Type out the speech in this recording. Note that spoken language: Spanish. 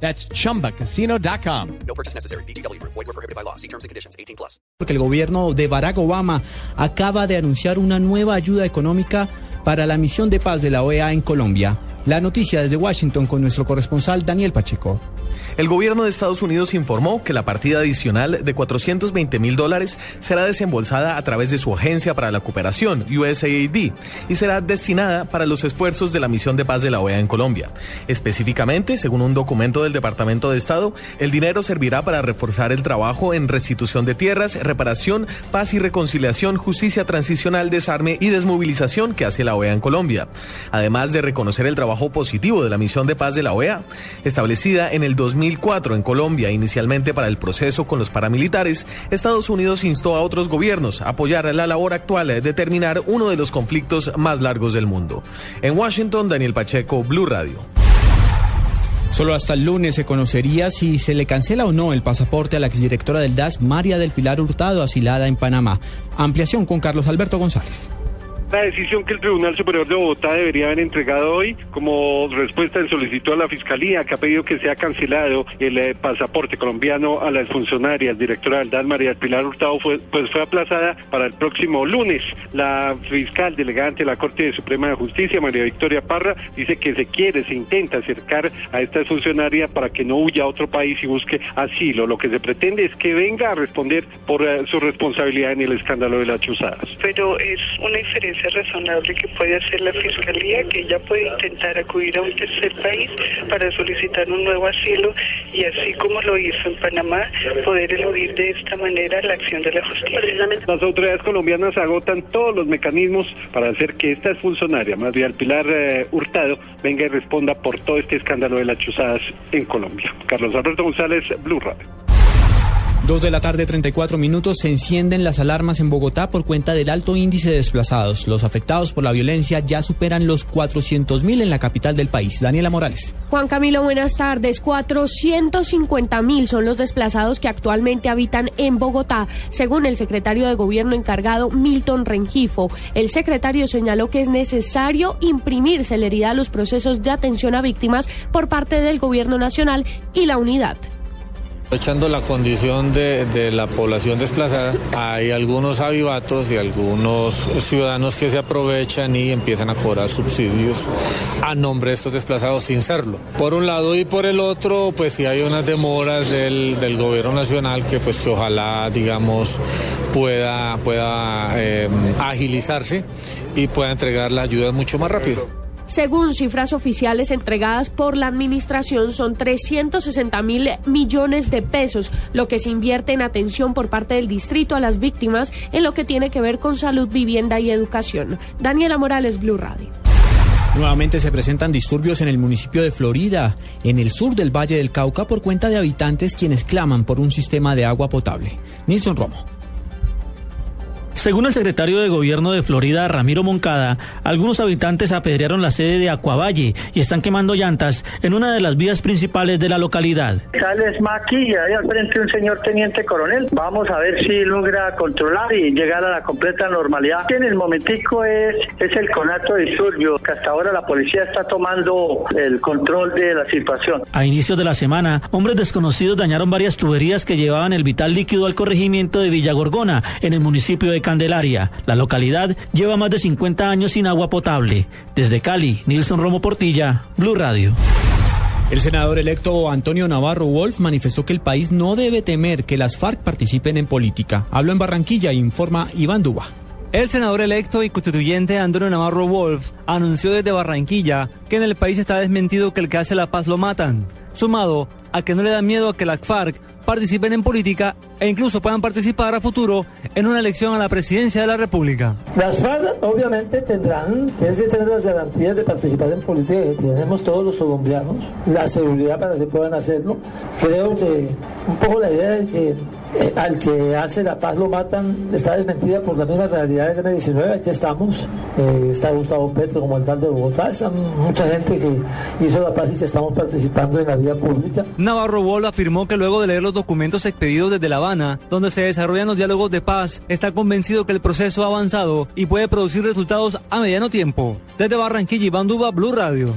That's chumbacasino.com. No purchase necessary. BGW. Void were prohibited by law. See terms and conditions. 18 plus. Porque el gobierno de Barack Obama acaba de anunciar una nueva ayuda económica para la misión de paz de la OEA en Colombia. La noticia desde Washington con nuestro corresponsal Daniel Pacheco. El gobierno de Estados Unidos informó que la partida adicional de 420 mil dólares será desembolsada a través de su Agencia para la Cooperación, USAID, y será destinada para los esfuerzos de la misión de paz de la OEA en Colombia. Específicamente, según un documento del Departamento de Estado, el dinero servirá para reforzar el trabajo en restitución de tierras, reparación, paz y reconciliación, justicia transicional, desarme y desmovilización que hace la OEA en Colombia. Además de reconocer el trabajo positivo de la misión de paz de la OEA, establecida en el 2000 2004 en Colombia, inicialmente para el proceso con los paramilitares, Estados Unidos instó a otros gobiernos a apoyar la labor actual de terminar uno de los conflictos más largos del mundo. En Washington, Daniel Pacheco, Blue Radio. Solo hasta el lunes se conocería si se le cancela o no el pasaporte a la exdirectora del DAS, María del Pilar Hurtado, asilada en Panamá. Ampliación con Carlos Alberto González. La decisión que el Tribunal Superior de Bogotá debería haber entregado hoy como respuesta en solicitud a la Fiscalía que ha pedido que sea cancelado el eh, pasaporte colombiano a las funcionarias directora del DAN María Pilar Hurtado fue, pues fue aplazada para el próximo lunes. La fiscal delegada ante la Corte Suprema de Justicia, María Victoria Parra, dice que se quiere, se intenta acercar a esta funcionaria para que no huya a otro país y busque asilo. Lo que se pretende es que venga a responder por eh, su responsabilidad en el escándalo de las chuzadas. Pero es una diferencia razonable que puede hacer la Fiscalía, que ella puede intentar acudir a un tercer país para solicitar un nuevo asilo y así como lo hizo en Panamá, poder eludir de esta manera la acción de la justicia. Las autoridades colombianas agotan todos los mecanismos para hacer que esta funcionaria, más bien Pilar eh, Hurtado, venga y responda por todo este escándalo de las chuzadas en Colombia. Carlos Alberto González, Blue Radio. Dos de la tarde, 34 minutos, se encienden las alarmas en Bogotá por cuenta del alto índice de desplazados. Los afectados por la violencia ya superan los 400 mil en la capital del país. Daniela Morales. Juan Camilo, buenas tardes. 450 mil son los desplazados que actualmente habitan en Bogotá, según el secretario de Gobierno encargado Milton Rengifo. El secretario señaló que es necesario imprimir celeridad a los procesos de atención a víctimas por parte del Gobierno Nacional y la unidad. Echando la condición de, la población desplazada, hay algunos avivatos y algunos ciudadanos que se aprovechan y empiezan a cobrar subsidios a nombre de estos desplazados sin serlo. Por un lado y por el otro, pues sí hay unas demoras del, gobierno nacional que pues que ojalá, digamos, pueda, pueda eh, agilizarse y pueda entregar la ayuda mucho más rápido. Según cifras oficiales entregadas por la administración, son 360 mil millones de pesos lo que se invierte en atención por parte del distrito a las víctimas en lo que tiene que ver con salud, vivienda y educación. Daniela Morales, Blue Radio. Nuevamente se presentan disturbios en el municipio de Florida, en el sur del Valle del Cauca, por cuenta de habitantes quienes claman por un sistema de agua potable. Nilson Romo. Según el secretario de Gobierno de Florida, Ramiro Moncada, algunos habitantes apedrearon la sede de Acuavalle y están quemando llantas en una de las vías principales de la localidad. Sales aquí y ahí al frente un señor teniente coronel. Vamos a ver si logra controlar y llegar a la completa normalidad. En el momentico es, es el conato de disturbio, que hasta ahora la policía está tomando el control de la situación. A inicios de la semana, hombres desconocidos dañaron varias tuberías que llevaban el vital líquido al corregimiento de Villa Gorgona, en el municipio de Candelaria. La localidad lleva más de 50 años sin agua potable. Desde Cali, Nilson Romo Portilla, Blue Radio. El senador electo Antonio Navarro Wolf manifestó que el país no debe temer que las FARC participen en política. Habló en Barranquilla, informa Iván Duba. El senador electo y constituyente Antonio Navarro Wolf anunció desde Barranquilla que en el país está desmentido que el que hace la paz lo matan, sumado a que no le da miedo a que las FARC participen en política e incluso puedan participar a futuro en una elección a la presidencia de la República. Las FARC obviamente tendrán, tienen que tener las garantías de participar en política tenemos todos los colombianos, la seguridad para que puedan hacerlo. Creo que un poco la idea de que al que hace la paz lo matan, está desmentida por la misma realidad del M19, aquí estamos, eh, está Gustavo Petro como alcalde de Bogotá, está mucha gente que hizo la paz y que estamos participando en la vida pública. Navarro Wolf afirmó que luego de leer los documentos expedidos desde La Habana, donde se desarrollan los diálogos de paz, está convencido que el proceso ha avanzado y puede producir resultados a mediano tiempo. Desde Barranquilla, Iván Duba, Blue Radio.